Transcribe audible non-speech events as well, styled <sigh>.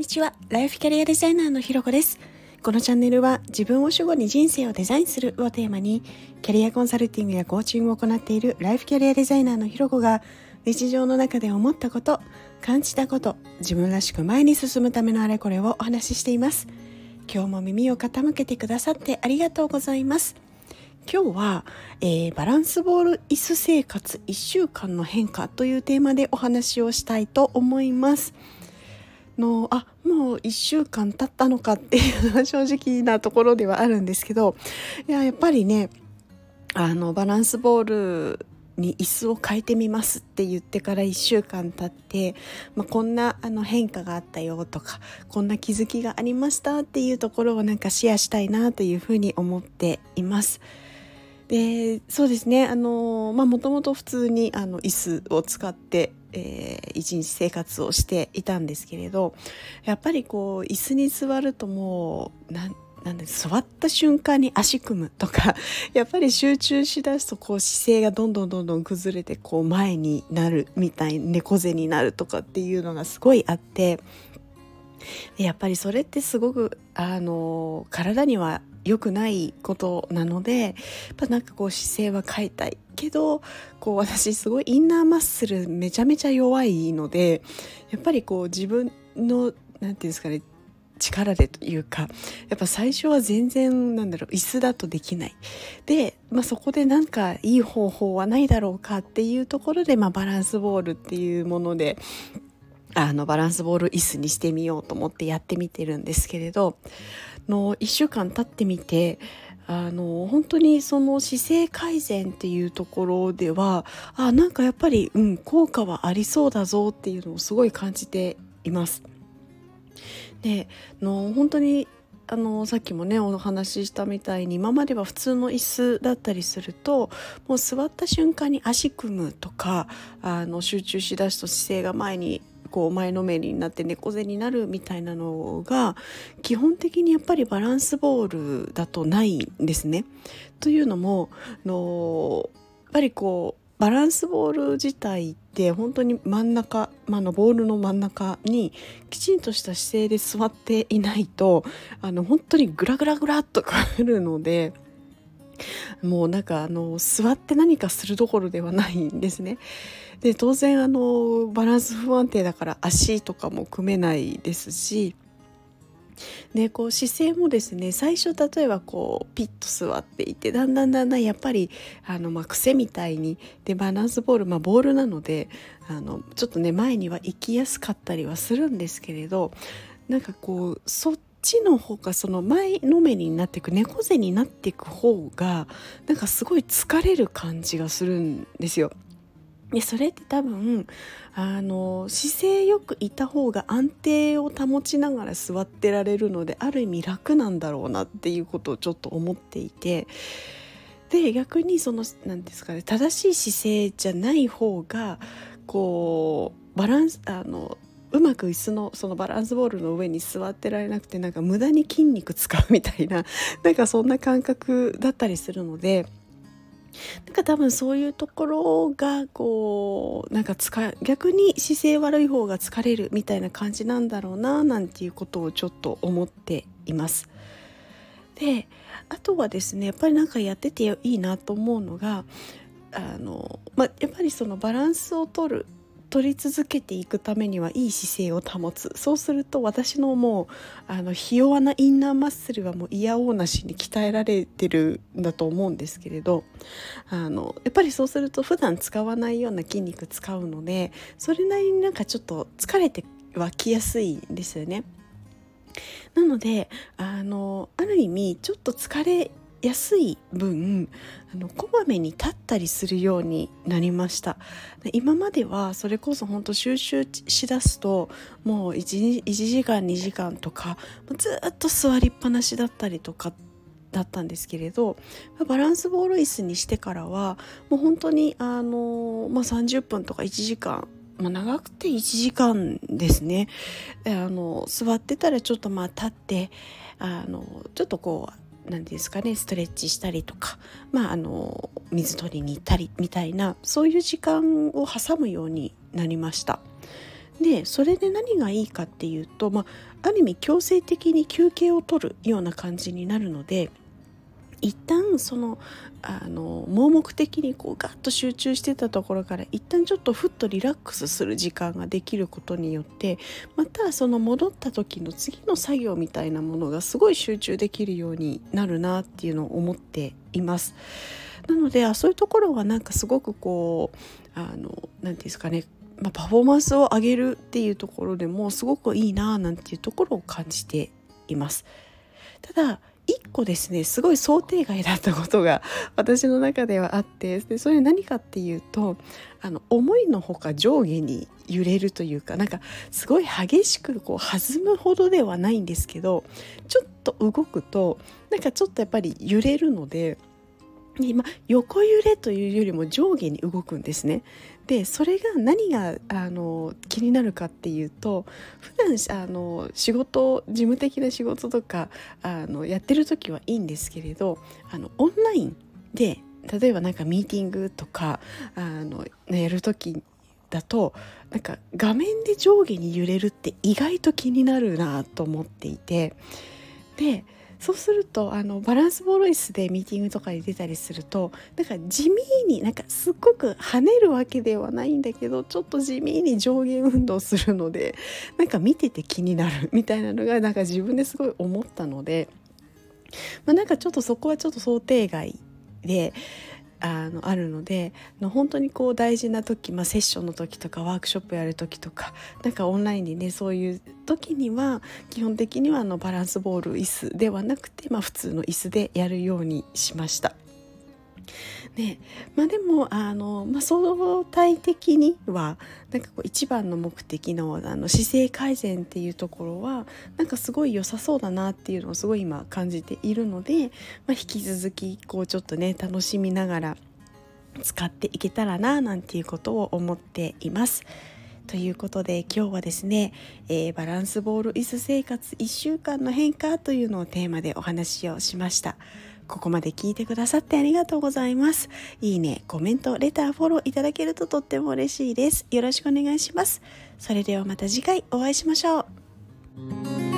にちは。ライフキャリアデザイナーのひろこです。このチャンネルは自分を主語に人生をデザインするをテーマにキャリアコンサルティングやコーチングを行っているライフキャリアデザイナーのひろこが日常の中で思ったこと感じたこと自分らしく前に進むためのあれこれをお話ししています。今日も耳を傾けてくださってありがとうございます。今日は、えー、バランスボール椅子生活1週間の変化というテーマでお話をしたいと思います。のあもう1週間経ったのかっていうのは正直なところではあるんですけどいややっぱりねあのバランスボールに椅子を変えてみますって言ってから1週間経って、まあ、こんなあの変化があったよとかこんな気づきがありましたっていうところをなんかシェアしたいなというふうに思っています。でそうですねあのまあもともと普通にあの椅子を使ってえー、一日生活をしていたんですけれどやっぱりこう椅子に座るともうなんなんで座った瞬間に足組むとか <laughs> やっぱり集中しだすとこう姿勢がどんどんどんどん崩れてこう前になるみたい猫背になるとかっていうのがすごいあってやっぱりそれってすごくあの体には良くないことなのでやっぱなんかこう姿勢は変えたいけどこう私すごいインナーマッスルめちゃめちゃ弱いのでやっぱりこう自分の何て言うんですかね力でというかやっぱ最初は全然なんだろう椅子だとできない。で、まあ、そこでなんかいい方法はないだろうかっていうところで、まあ、バランスボールっていうものであのバランスボール椅子にしてみようと思ってやってみてるんですけれどの1週間経ってみてあの本当にその姿勢改善っていうところではあなんかやっぱり、うん、効果はありそうだぞっていうのをすごい感じています。での本当にあのさっきもねお話ししたみたいに今までは普通の椅子だったりするともう座った瞬間に足組むとかあの集中しだすと姿勢が前にこう前のめりになって猫背になるみたいなのが基本的にやっぱりバランスボールだとないんですね。というのものやっぱりこうバランスボール自体って本当に真ん中、まあ、のボールの真ん中にきちんとした姿勢で座っていないとあの本当にグラグラグラっとくるので。もうなんかあの座って何かするどころではないんですね。で当然あのバランス不安定だから足とかも組めないですしでこう姿勢もですね最初例えばこうピッと座っていてだんだんだんだんやっぱりあの、まあ、癖みたいにでバランスボール、まあ、ボールなのであのちょっとね前には行きやすかったりはするんですけれどなんかこうそっちの方がその前のめりになっていく猫背になっていく方がなんかすごい疲れる感じがするんですよ。でそれって多分あの姿勢よくいた方が安定を保ちながら座ってられるのである意味楽なんだろうなっていうことをちょっと思っていてで逆にその何ですかね正しい姿勢じゃない方がこうバランスあのうまく椅子のそのバランスボールの上に座ってられなくてなんか無駄に筋肉使うみたいな <laughs> なんかそんな感覚だったりするので。なんか多分そういうところがこうなんか逆に姿勢悪い方が疲れるみたいな感じなんだろうななんていうことをちょっと思っています。であとはですねやっぱりなんかやってていいなと思うのがあの、まあ、やっぱりそのバランスを取る取り続けていくためにはいい姿勢を保つそうすると私のもうあのひ弱なインナーマッスルはもう嫌おうなしに鍛えられてるんだと思うんですけれどあのやっぱりそうすると普段使わないような筋肉使うのでそれなりになんかちょっと疲れてはきやすいんですよね。なのであのある意味ちょっと疲れ安い分あのこまめに立ったりするようになりました。今まではそれこそ本当収集しだすともう 1, 1時間2時間とかずっと座りっぱなしだったりとかだったんですけれどバランスボール椅子にしてからはもう本当にあの、まあ、30分とか1時間、長くて1時間ですね。あの座ってたらちょっとまあ立ってあのちょっとこう何ですかねストレッチしたりとか、まあ、あの水取りに行ったりみたいなそういう時間を挟むようになりました。でそれで何がいいかっていうと、まあ、ある意味強制的に休憩を取るような感じになるので一旦そのあの盲目的にこうガッと集中してたところから一旦ちょっとふっとリラックスする時間ができることによってまたその戻った時の次の作業みたいなものがすごい集中できるようになるなっていうのを思っています。なのであそういうところはなんかすごくこうあの何て言うんですかねまあ、パフォーマンスを上げるっていうところでもすごくいいななんていうところを感じています。ただ1個ですねすごい想定外だったことが <laughs> 私の中ではあってでそれ何かっていうとあの思いのほか上下に揺れるというかなんかすごい激しくこう弾むほどではないんですけどちょっと動くとなんかちょっとやっぱり揺れるので今横揺れというよりも上下に動くんですね。でそれが何があの気になるかっていうと普段あの仕事事務的な仕事とかあのやってる時はいいんですけれどあのオンラインで例えばなんかミーティングとかあのやる時だとなんか画面で上下に揺れるって意外と気になるなと思っていてでそうするとあのバランスボール椅子でミーティングとかに出たりするとなんか地味になんかすっごく跳ねるわけではないんだけどちょっと地味に上下運動するのでなんか見てて気になるみたいなのがなんか自分ですごい思ったので、まあ、なんかちょっとそこはちょっと想定外であのあるのでの本当にこう大事な時、まあ、セッションの時とかワークショップやる時とかなんかオンラインでねそういう時には基本的にはあのバランスボール椅子ではなくて、まあ、普通の椅子でやるようにしました。ねまあ、でもあの、まあ、相対的にはなんかこう一番の目的のあの姿勢改善っていうところはなんかすごい良さそうだなっていうのをすごい今感じているので、まあ、引き続きこうちょっとね楽しみながら使っていけたらななんていうことを思っています。ということで今日はですね、えー、バランスボール椅子生活1週間の変化というのをテーマでお話をしました。ここまで聞いてくださってありがとうございます。いいね、コメント、レター、フォローいただけるととっても嬉しいです。よろしくお願いします。それではまた次回お会いしましょう。